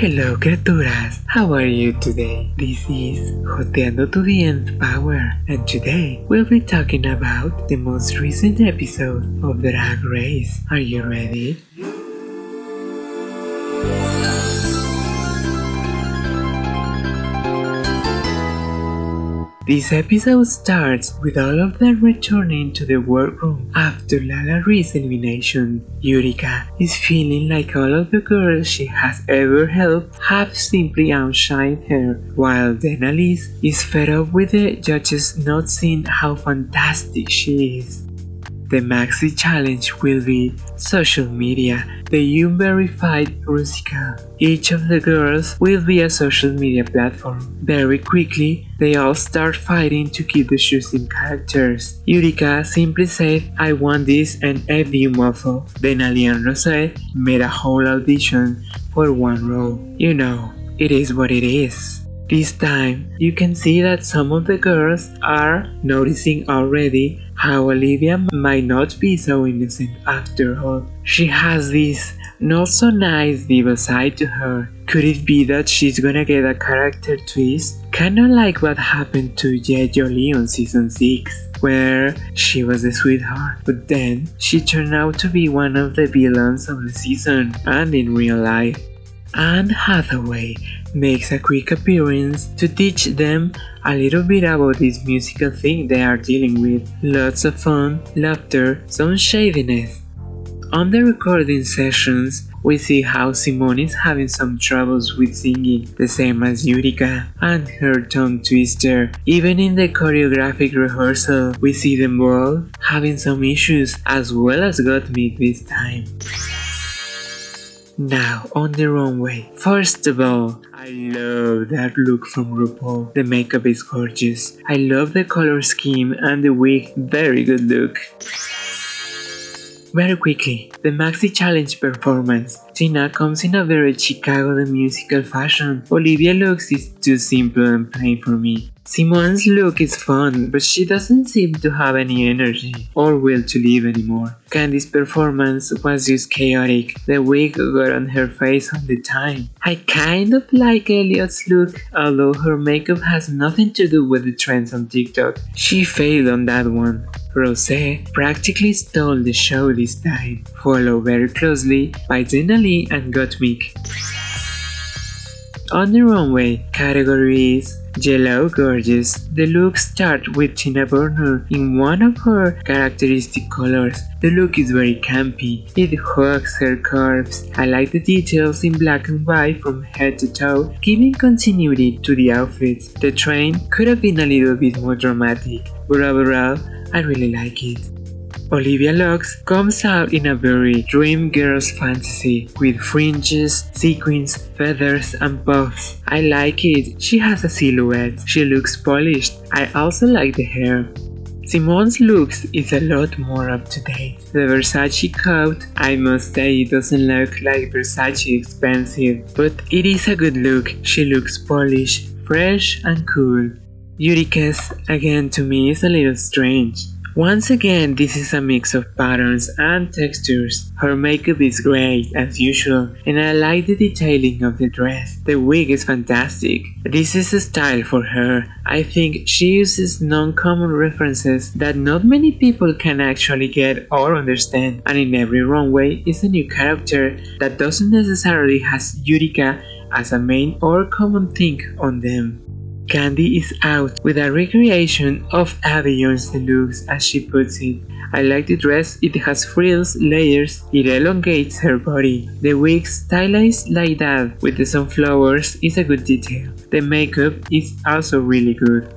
Hello criaturas, how are you today? This is Joteando to the Nth Power and today we'll be talking about the most recent episode of Drag Race. Are you ready? This episode starts with all of them returning to the workroom after LaLa Ri's elimination. Utica is feeling like all of the girls she has ever helped have simply outshined her, while Denalise is fed up with the judges not seeing how fantastic she is. The Maxi Challenge will be social media, the unverified Rusical. Each of the girls will be a social media platform. Very quickly, they all start fighting to keep the shoes in characters. Utica simply said, I want this and F you muffle. Then Ali and made a whole audition for one role. You know, it is what it is. This time, you can see that some of the girls are noticing already how Olivia might not be so innocent after all. She has this not so nice diva side to her. Could it be that she's gonna get a character twist? Kinda like what happened to Ye Jolie on season 6 where she was a sweetheart, but then she turned out to be one of the villains of the season and in real life. Anne Hathaway makes a quick appearance to teach them a little bit about this musical thing they are dealing with. Lots of fun, laughter, some shadiness. On the recording sessions, we see how Symone is having some troubles with singing, the same as Utica and her tongue twister. Even in the choreographic rehearsal, we see them both having some issues as well as Gottmik this time. Now, on the runway. First of all, I love that look from RuPaul. The makeup is gorgeous. I love the color scheme and the wig. Very good look. Very quickly, the Maxi Challenge performance. Tina comes in a very Chicago the musical fashion. Olivia looks is too simple and plain for me. Symone's look is fun, but she doesn't seem to have any energy or will to live anymore. Kandy's performance was just chaotic. The wig got on her face all the time. I kind of like Elliott's look, although her makeup has nothing to do with the trends on TikTok. She failed on that one. Rosé practically stole the show this time, followed very closely by Denali and Gottmik. On the runway, categories Yellow Gorgeous. The look starts with Tina Burner in one of her characteristic colors. The look is very campy. It hugs her curves. I like the details in black and white from head to toe, giving continuity to the outfits. The train could have been a little bit more dramatic, but overall, I really like it. Olivia Lux comes out in a very dream girl's fantasy with fringes, sequins, feathers, and puffs. I like it. She has a silhouette. She looks polished. I also like the hair. Symone's looks is a lot more up to date. The Versace coat, I must say, it doesn't look like Versace expensive, but it is a good look. She looks polished, fresh, and cool. Utica's, again, to me, is a little strange. Once again, this is a mix of patterns and textures. Her makeup is great, as usual, and I like the detailing of the dress. The wig is fantastic. This is a style for her. I think she uses non-common references that not many people can actually get or understand, and in every runway is a new character that doesn't necessarily has Utica as a main or common thing on them. Kandy is out with a recreation of Avions looks, as she puts it. I like the dress, it has frills, layers, it elongates her body. The wig stylized like that with the sunflowers is a good detail. The makeup is also really good.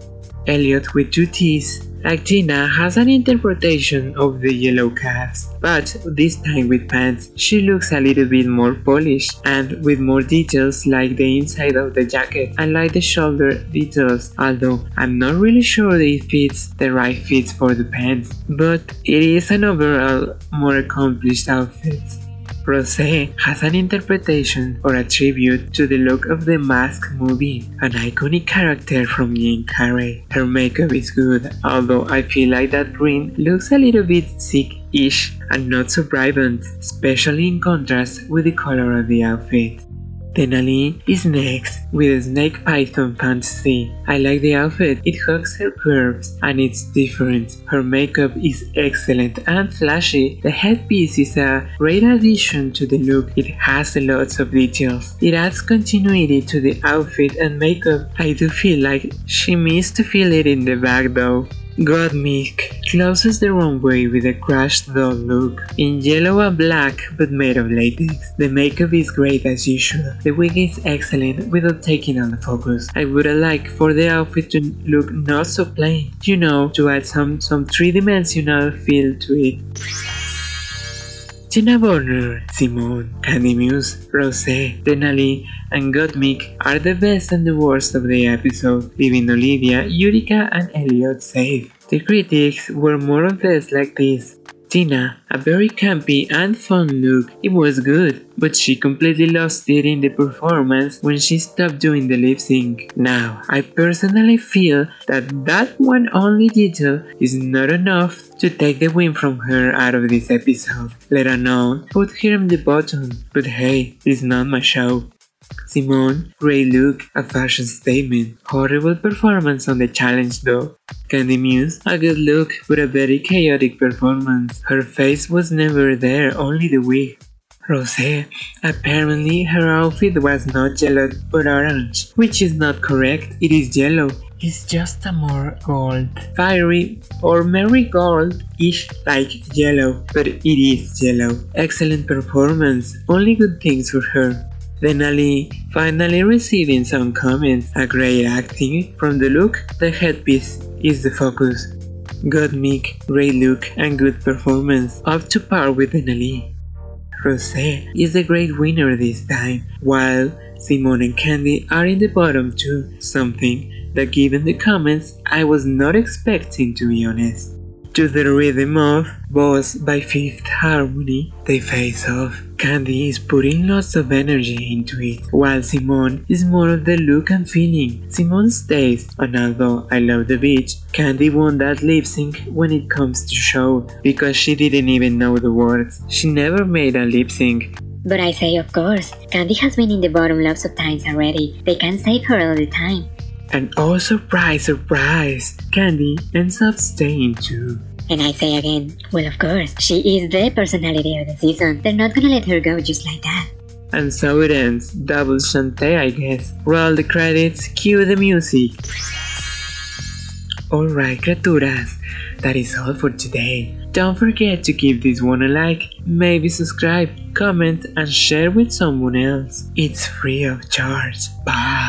Elliott with two T's Actina has an interpretation of the yellow cast, but this time with pants, she looks a little bit more polished and with more details like the inside of the jacket and like the shoulder details, although I'm not really sure it fits the right fits for the pants, but it is an overall more accomplished outfit. Rosé has an interpretation or a tribute to the look of the Mask movie, an iconic character from Jim Carrey. Her makeup is good, although I feel like that green looks a little bit sick-ish and not so vibrant, especially in contrast with the color of the outfit. Denali is next with a Snake Python Fantasy. I like the outfit, it hugs her curves and it's different. Her makeup is excellent and flashy. The headpiece is a great addition to the look, it has lots of details. It adds continuity to the outfit and makeup. I do feel like she missed to feel it in the back though. Gottmik closes the runway with a crushed doll look, in yellow and black but made of latex. The makeup is great as usual, the wig is excellent without taking on the focus. I would like for the outfit to look not so plain, you know, to add some, some three-dimensional feel to it. Tina Burner, Symone, Kandy Muse, Rosé, Denali, and Gottmik are the best and the worst of the episode, leaving Olivia, Utica, and Elliott safe. The critics were more or less like this. Tina, a very campy and fun look, it was good, but she completely lost it in the performance when she stopped doing the lip sync. Now, I personally feel that that one only detail is not enough to take the win from her out of this episode. Let alone put her in the bottom, but hey, it's not my show. Symone, great look, a fashion statement. Horrible performance on the challenge though. Kandy Muse, a good look, but a very chaotic performance. Her face was never there, only the wig. Rosé, apparently her outfit was not yellow but orange, which is not correct, it is yellow. It's just a more gold, fiery or marigold-ish like yellow, but it is yellow. Excellent performance, only good things for her. Denali finally receiving some comments, a great acting from the look, the headpiece is the focus. Gottmik, great look and good performance, up to par with Denali. Rosé is the great winner this time, while Symone and Kandy are in the bottom too, something that given the comments I was not expecting to be honest. To the rhythm of Boss by Fifth Harmony, they face off. Kandy is putting lots of energy into it, while Symone is more of the look and feeling. Symone stays, and although I love the beach, Kandy won that lip sync when it comes to show, because she didn't even know the words. She never made a lip sync. But I say, of course, Kandy has been in the bottom lots of times already. They can save her all the time. And oh surprise, surprise, Kandy ends up staying too. And I say again, well, of course, she is the personality of the season. They're not gonna let her go just like that. And so it ends. Double Shantay, I guess. Roll the credits, cue the music. Alright, criaturas, that is all for today. Don't forget to give this one a like, maybe subscribe, comment, and share with someone else. It's free of charge. Bye.